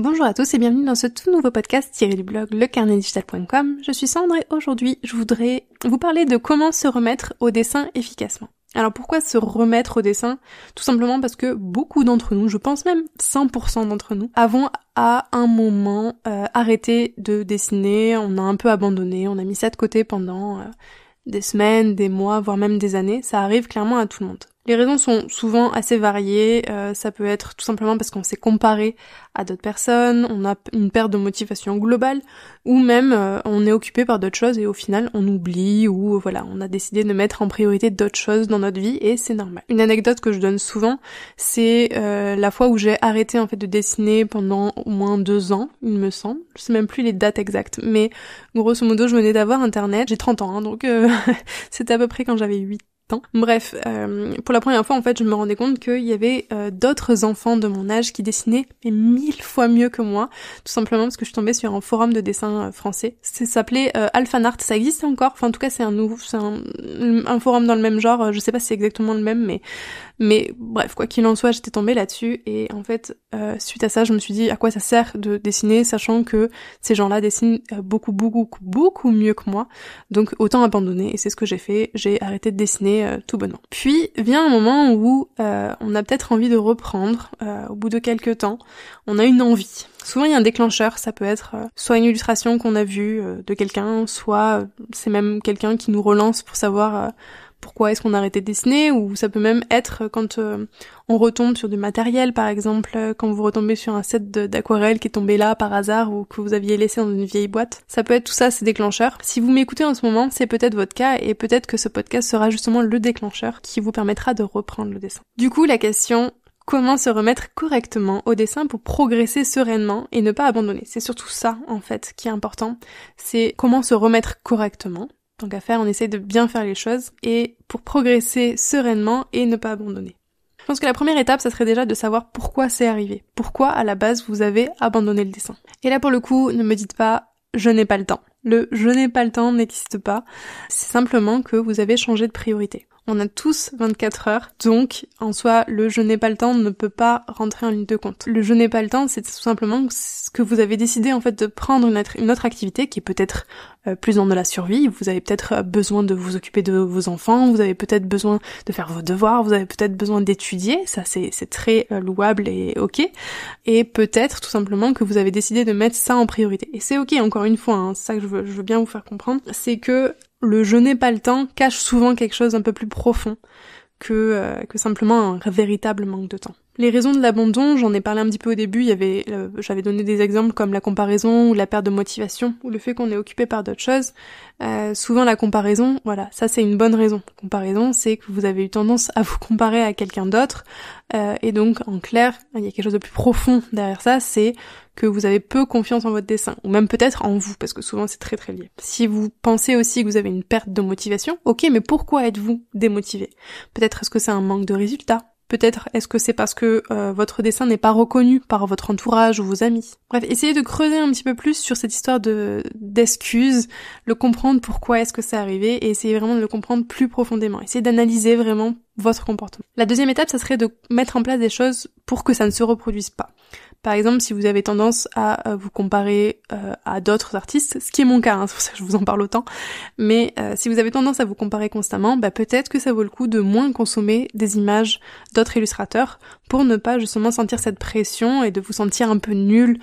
Bonjour à tous et bienvenue dans ce tout nouveau podcast tiré du blog lecarnetdigital.com. Je suis Sandre et aujourd'hui je voudrais vous parler de comment se remettre au dessin efficacement. Alors pourquoi se remettre au dessin? Tout simplement parce que beaucoup d'entre nous, je pense même 100% d'entre nous, avons à un moment euh, arrêté de dessiner, on a un peu abandonné, on a mis ça de côté pendant euh, des semaines, des mois, voire même des années. Ça arrive clairement à tout le monde. Les raisons sont souvent assez variées. Euh, ça peut être tout simplement parce qu'on s'est comparé à d'autres personnes, on a une perte de motivation globale, ou même euh, on est occupé par d'autres choses et au final on oublie ou voilà on a décidé de mettre en priorité d'autres choses dans notre vie et c'est normal. Une anecdote que je donne souvent, c'est euh, la fois où j'ai arrêté en fait de dessiner pendant au moins deux ans, il me semble. Je sais même plus les dates exactes, mais grosso modo je venais d'avoir internet. J'ai 30 ans, hein, donc c'était à peu près quand j'avais 8 Bref, euh, pour la première fois, en fait, je me rendais compte qu'il y avait euh, d'autres enfants de mon âge qui dessinaient mais mille fois mieux que moi, tout simplement parce que je tombée sur un forum de dessin euh, français. Ça s'appelait Alphanart, ça existe encore? Enfin, en tout cas, c'est un nouveau, c'est un, un, forum dans le même genre. Je sais pas si c'est exactement le même, mais mais bref, quoi qu'il en soit, j'étais tombée là-dessus et en fait, suite à ça, je me suis dit à quoi ça sert de dessiner, sachant que ces gens-là dessinent beaucoup, beaucoup, beaucoup mieux que moi. Donc autant abandonner et c'est ce que j'ai fait. J'ai arrêté de dessiner euh, tout bonnement. Puis vient un moment où euh, on a peut-être envie de reprendre, euh, au bout de quelques temps, on a une envie. Souvent il y a un déclencheur, ça peut être soit une illustration qu'on a vue de quelqu'un, soit c'est même quelqu'un qui nous relance pour savoir pourquoi est-ce qu'on a de dessiner, ou ça peut même être quand euh, on retombe sur du matériel, par exemple, euh, quand vous retombez sur un set d'aquarelle qui est tombé là par hasard ou que vous aviez laissé dans une vieille boîte. Ça peut être tout ça, ces déclencheurs. Si vous m'écoutez en ce moment, c'est peut-être votre cas et peut-être que ce podcast sera justement le déclencheur qui vous permettra de reprendre le dessin. Du coup, la question comment se remettre correctement au dessin pour progresser sereinement et ne pas abandonner? C'est surtout ça, en fait, qui est important. C'est comment se remettre correctement Tant qu'à faire, on essaie de bien faire les choses et pour progresser sereinement et ne pas abandonner. Je pense que la première étape, ça serait déjà de savoir pourquoi c'est arrivé. Pourquoi, à la base, vous avez abandonné le dessin. Et là, pour le coup, ne me dites pas je n'ai pas le temps. Le je n'ai pas le temps n'existe pas. C'est simplement que vous avez changé de priorité. On a tous 24 heures, donc en soi, le je n'ai pas le temps ne peut pas rentrer en ligne de compte. Le je n'ai pas le temps, c'est tout simplement ce que vous avez décidé en fait de prendre une, autre activité qui est peut-être euh, plus dans de la survie. Vous avez peut-être euh, besoin de vous occuper de vos enfants, vous avez peut-être besoin de faire vos devoirs, vous avez peut-être besoin d'étudier, ça c'est très euh, louable et ok. Et peut-être tout simplement que vous avez décidé de mettre ça en priorité. Et c'est ok, encore une fois, hein, ça que je veux bien vous faire comprendre, c'est que le je n'ai pas le temps cache souvent quelque chose d'un peu plus profond que, euh, que simplement un véritable manque de temps. Les raisons de l'abandon, j'en ai parlé un petit peu au début, euh, j'avais donné des exemples comme la comparaison ou la perte de motivation ou le fait qu'on est occupé par d'autres choses. Euh, souvent la comparaison, voilà, ça c'est une bonne raison. Comparaison, c'est que vous avez eu tendance à vous comparer à quelqu'un d'autre euh, et donc en clair, il y a quelque chose de plus profond derrière ça, c'est que vous avez peu confiance en votre dessin, ou même peut-être en vous, parce que souvent c'est très très lié. Si vous pensez aussi que vous avez une perte de motivation, ok, mais pourquoi êtes-vous démotivé? Peut-être est-ce que c'est un manque de résultats Peut-être est-ce que c'est parce que euh, votre dessin n'est pas reconnu par votre entourage ou vos amis? Bref, essayez de creuser un petit peu plus sur cette histoire de d'excuses, le comprendre pourquoi est-ce que c'est arrivé et essayez vraiment de le comprendre plus profondément. Essayez d'analyser vraiment votre comportement. La deuxième étape, ça serait de mettre en place des choses pour que ça ne se reproduise pas. Par exemple, si vous avez tendance à euh, vous comparer euh, à d'autres artistes, ce qui est mon cas, hein, c'est pour ça que je vous en parle autant, mais euh, si vous avez tendance à vous comparer constamment, bah, peut-être que ça vaut le coup de moins consommer des images d'autres illustrateurs pour ne pas justement sentir cette pression et de vous sentir un peu nul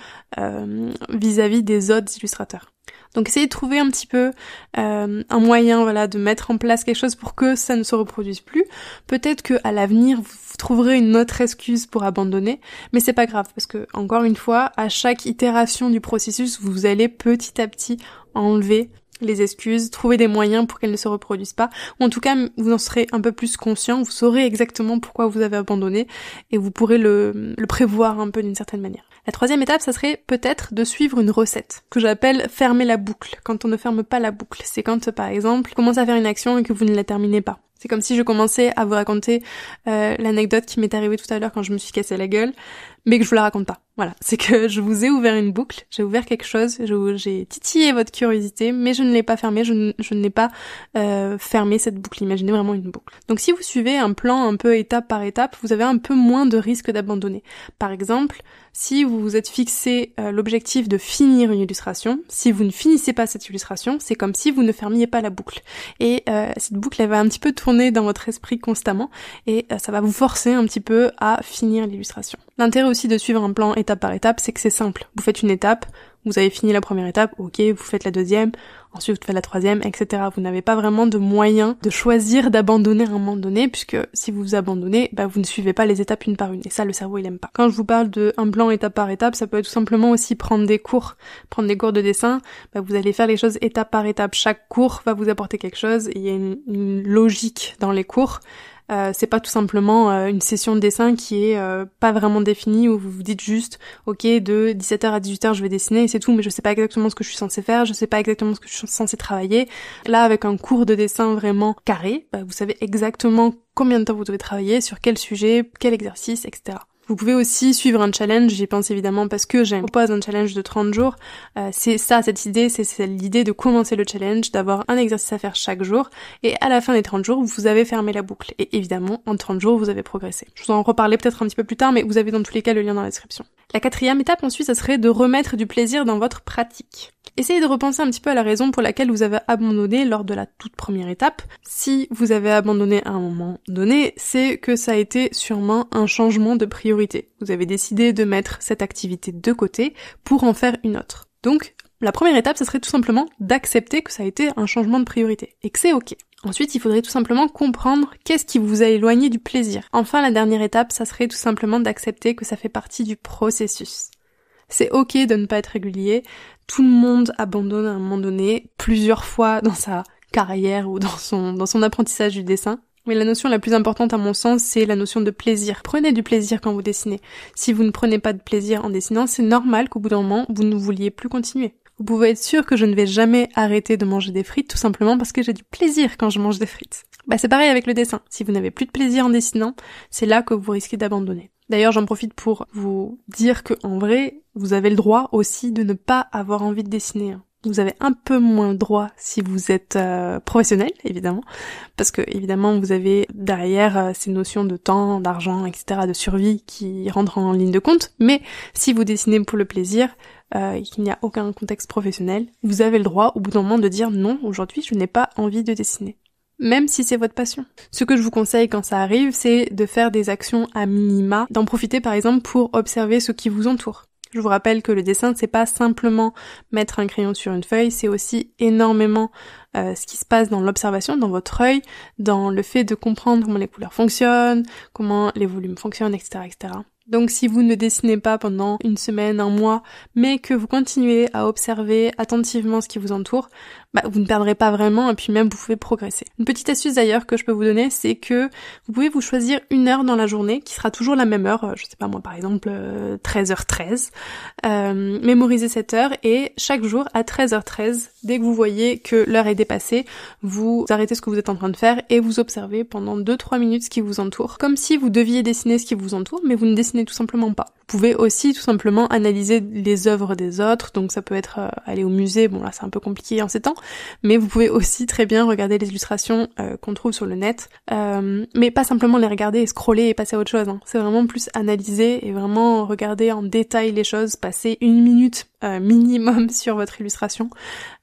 vis-à-vis -vis des autres illustrateurs. Donc essayez de trouver un petit peu euh, un moyen, voilà, de mettre en place quelque chose pour que ça ne se reproduise plus. Peut-être que à l'avenir vous trouverez une autre excuse pour abandonner, mais c'est pas grave parce que encore une fois, à chaque itération du processus, vous allez petit à petit enlever les excuses, trouver des moyens pour qu'elles ne se reproduisent pas, ou en tout cas vous en serez un peu plus conscient, vous saurez exactement pourquoi vous avez abandonné et vous pourrez le, le prévoir un peu d'une certaine manière. La troisième étape, ça serait peut-être de suivre une recette, que j'appelle fermer la boucle, quand on ne ferme pas la boucle. C'est quand, par exemple, vous commencez à faire une action et que vous ne la terminez pas. C'est comme si je commençais à vous raconter euh, l'anecdote qui m'est arrivée tout à l'heure quand je me suis cassé la gueule, mais que je vous la raconte pas. Voilà, c'est que je vous ai ouvert une boucle, j'ai ouvert quelque chose, j'ai titillé votre curiosité, mais je ne l'ai pas fermé, je, ne, n'ai pas euh, fermé cette boucle. Imaginez vraiment une boucle. Donc si vous suivez un plan un peu étape par étape, vous avez un peu moins de risque d'abandonner. Par exemple, si vous vous êtes fixé euh, l'objectif de finir une illustration, si vous ne finissez pas cette illustration, c'est comme si vous ne fermiez pas la boucle. Et euh, cette boucle, elle va un petit peu tourner dans votre esprit constamment, et euh, ça va vous forcer un petit peu à finir l'illustration. L'intérêt aussi de suivre un plan étape par étape, c'est que c'est simple. Vous faites une étape, vous avez fini la première étape, ok, vous faites la deuxième, ensuite vous faites la troisième, etc. Vous n'avez pas vraiment de moyen de choisir d'abandonner à un moment donné, puisque si vous vous abandonnez, bah, vous ne suivez pas les étapes une par une. Et ça, le cerveau, il aime pas. Quand je vous parle de un plan étape par étape, ça peut être tout simplement aussi prendre des cours. Prendre des cours de dessin, bah, vous allez faire les choses étape par étape. Chaque cours va vous apporter quelque chose, il y a une logique dans les cours. Euh, c'est pas tout simplement euh, une session de dessin qui est euh, pas vraiment définie où vous vous dites juste ok de 17h à 18h je vais dessiner et c'est tout mais je sais pas exactement ce que je suis censé faire, je sais pas exactement ce que je suis censé travailler. Là avec un cours de dessin vraiment carré, bah, vous savez exactement combien de temps vous devez travailler, sur quel sujet, quel exercice, etc. Vous pouvez aussi suivre un challenge, j'y pense évidemment parce que j'ai propose un challenge de 30 jours. Euh, c'est ça, cette idée, c'est l'idée de commencer le challenge, d'avoir un exercice à faire chaque jour, et à la fin des 30 jours, vous avez fermé la boucle. Et évidemment, en 30 jours, vous avez progressé. Je vous en reparler peut-être un petit peu plus tard, mais vous avez dans tous les cas le lien dans la description. La quatrième étape ensuite, ça serait de remettre du plaisir dans votre pratique. Essayez de repenser un petit peu à la raison pour laquelle vous avez abandonné lors de la toute première étape. Si vous avez abandonné à un moment donné, c'est que ça a été sûrement un changement de priorité. Vous avez décidé de mettre cette activité de côté pour en faire une autre. Donc, la première étape, ça serait tout simplement d'accepter que ça a été un changement de priorité et que c'est ok. Ensuite, il faudrait tout simplement comprendre qu'est-ce qui vous a éloigné du plaisir. Enfin, la dernière étape, ça serait tout simplement d'accepter que ça fait partie du processus. C'est ok de ne pas être régulier. Tout le monde abandonne à un moment donné, plusieurs fois dans sa carrière ou dans son, dans son apprentissage du dessin. Mais la notion la plus importante à mon sens, c'est la notion de plaisir. Prenez du plaisir quand vous dessinez. Si vous ne prenez pas de plaisir en dessinant, c'est normal qu'au bout d'un moment, vous ne vouliez plus continuer. Vous pouvez être sûr que je ne vais jamais arrêter de manger des frites tout simplement parce que j'ai du plaisir quand je mange des frites. Bah c'est pareil avec le dessin. Si vous n'avez plus de plaisir en dessinant, c'est là que vous risquez d'abandonner. D'ailleurs, j'en profite pour vous dire que en vrai, vous avez le droit aussi de ne pas avoir envie de dessiner. Vous avez un peu moins droit si vous êtes euh, professionnel, évidemment, parce que évidemment vous avez derrière euh, ces notions de temps, d'argent, etc., de survie qui rentrent en ligne de compte. Mais si vous dessinez pour le plaisir, euh, et qu'il n'y a aucun contexte professionnel, vous avez le droit au bout d'un moment de dire non, aujourd'hui je n'ai pas envie de dessiner. Même si c'est votre passion. Ce que je vous conseille quand ça arrive, c'est de faire des actions à minima, d'en profiter par exemple pour observer ce qui vous entoure. Je vous rappelle que le dessin, c'est pas simplement mettre un crayon sur une feuille, c'est aussi énormément euh, ce qui se passe dans l'observation, dans votre œil, dans le fait de comprendre comment les couleurs fonctionnent, comment les volumes fonctionnent, etc., etc. Donc si vous ne dessinez pas pendant une semaine, un mois, mais que vous continuez à observer attentivement ce qui vous entoure, bah, vous ne perdrez pas vraiment et puis même vous pouvez progresser. Une petite astuce d'ailleurs que je peux vous donner, c'est que vous pouvez vous choisir une heure dans la journée qui sera toujours la même heure, euh, je sais pas moi par exemple 13h13, euh, euh, mémorisez cette heure et chaque jour à 13h13, dès que vous voyez que l'heure est dépassée, vous arrêtez ce que vous êtes en train de faire et vous observez pendant 2-3 minutes ce qui vous entoure, comme si vous deviez dessiner ce qui vous entoure, mais vous ne dessinez tout simplement pas. Vous pouvez aussi tout simplement analyser les œuvres des autres, donc ça peut être euh, aller au musée, bon là c'est un peu compliqué en ces temps, mais vous pouvez aussi très bien regarder les illustrations euh, qu'on trouve sur le net, euh, mais pas simplement les regarder et scroller et passer à autre chose, hein. c'est vraiment plus analyser et vraiment regarder en détail les choses, passer une minute minimum sur votre illustration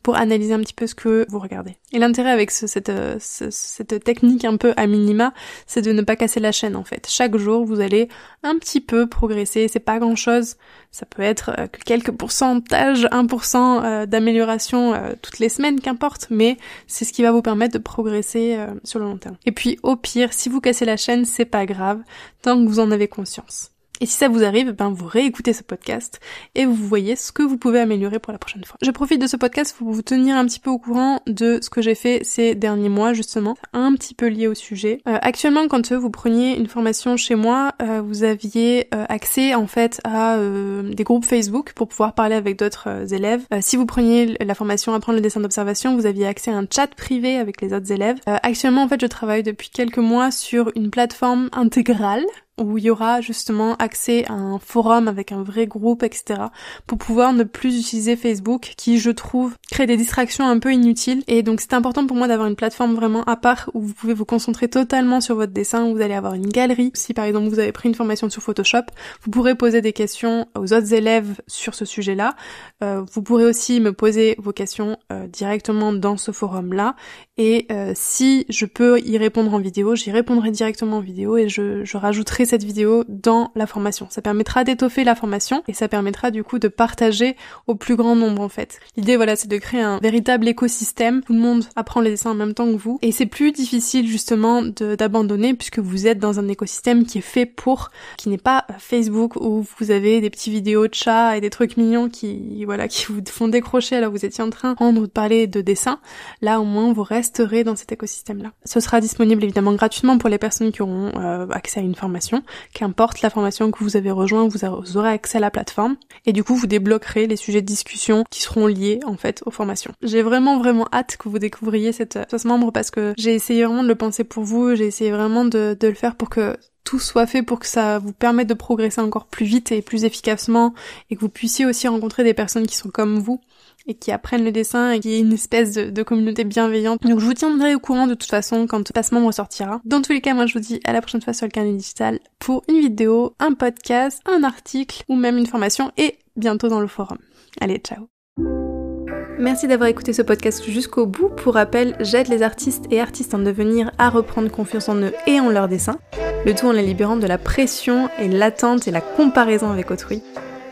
pour analyser un petit peu ce que vous regardez. Et l'intérêt avec cette, cette technique un peu à minima, c'est de ne pas casser la chaîne en fait. Chaque jour, vous allez un petit peu progresser c'est pas grand chose. Ça peut être euh, que quelques pourcentages, 1% euh, d'amélioration euh, toutes les semaines, qu'importe, mais c'est ce qui va vous permettre de progresser sur le long terme. Et puis au pire, si vous cassez la chaîne, c'est pas grave, tant que vous en avez conscience. Et si ça vous arrive, ben vous réécoutez ce podcast et vous voyez ce que vous pouvez améliorer pour la prochaine fois. Je profite de ce podcast pour vous tenir un petit peu au courant de ce que j'ai fait ces derniers mois justement, un petit peu lié au sujet. Euh, actuellement, quand euh, vous preniez une formation chez moi, euh, vous aviez accès en fait à des groupes Facebook pour pouvoir parler avec d'autres élèves. si vous preniez la formation apprendre le dessin d'observation, vous aviez accès à un chat privé avec les autres élèves. actuellement, en fait, je travaille depuis quelques mois sur une plateforme intégrale où il y aura justement accès à un forum avec un vrai groupe, etc. pour pouvoir ne plus utiliser Facebook qui, je trouve, crée des distractions un peu inutiles. Et donc c'est important pour moi d'avoir une plateforme vraiment à part où vous pouvez vous concentrer totalement sur votre dessin, où vous allez avoir une galerie. Si par exemple vous avez pris une formation sur Photoshop, vous pourrez poser des questions aux autres élèves sur ce sujet-là. Euh, vous pourrez aussi me poser vos questions euh, directement dans ce forum-là. Et euh, si je peux y répondre en vidéo, j'y répondrai directement en vidéo et je, je rajouterai cette vidéo dans la formation. Ça permettra d'étoffer la formation et ça permettra du coup de partager au plus grand nombre en fait. L'idée voilà c'est de créer un véritable écosystème. Tout le monde apprend les dessins en même temps que vous et c'est plus difficile justement d'abandonner puisque vous êtes dans un écosystème qui est fait pour, qui n'est pas Facebook où vous avez des petits vidéos de chats et des trucs mignons qui voilà qui vous font décrocher alors vous étiez en train de parler de dessin. Là au moins vous resterez dans cet écosystème là. Ce sera disponible évidemment gratuitement pour les personnes qui auront euh, accès à une formation Qu'importe la formation que vous avez rejoint, vous aurez accès à la plateforme. Et du coup, vous débloquerez les sujets de discussion qui seront liés, en fait, aux formations. J'ai vraiment, vraiment hâte que vous découvriez cette, ce membre parce que j'ai essayé vraiment de le penser pour vous. J'ai essayé vraiment de, de le faire pour que tout soit fait pour que ça vous permette de progresser encore plus vite et plus efficacement et que vous puissiez aussi rencontrer des personnes qui sont comme vous et qui apprennent le dessin et qui est une espèce de, communauté bienveillante. Donc je vous tiendrai au courant de toute façon quand le placement ressortira. Dans tous les cas, moi je vous dis à la prochaine fois sur le carnet digital pour une vidéo, un podcast, un article ou même une formation et bientôt dans le forum. Allez, ciao Merci d'avoir écouté ce podcast jusqu'au bout. Pour rappel, j'aide les artistes et artistes en devenir à reprendre confiance en eux et en leur dessin, le tout en les libérant de la pression et l'attente et la comparaison avec autrui.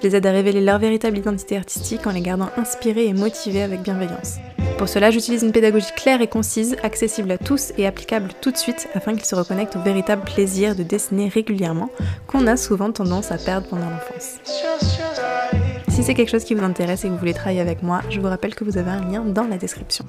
Je les aide à révéler leur véritable identité artistique en les gardant inspirés et motivés avec bienveillance. Pour cela, j'utilise une pédagogie claire et concise, accessible à tous et applicable tout de suite afin qu'ils se reconnectent au véritable plaisir de dessiner régulièrement qu'on a souvent tendance à perdre pendant l'enfance. Si c'est quelque chose qui vous intéresse et que vous voulez travailler avec moi, je vous rappelle que vous avez un lien dans la description.